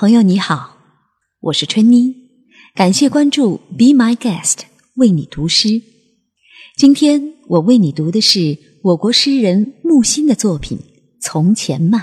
朋友你好，我是春妮，感谢关注 Be My Guest 为你读诗。今天我为你读的是我国诗人木心的作品《从前慢》。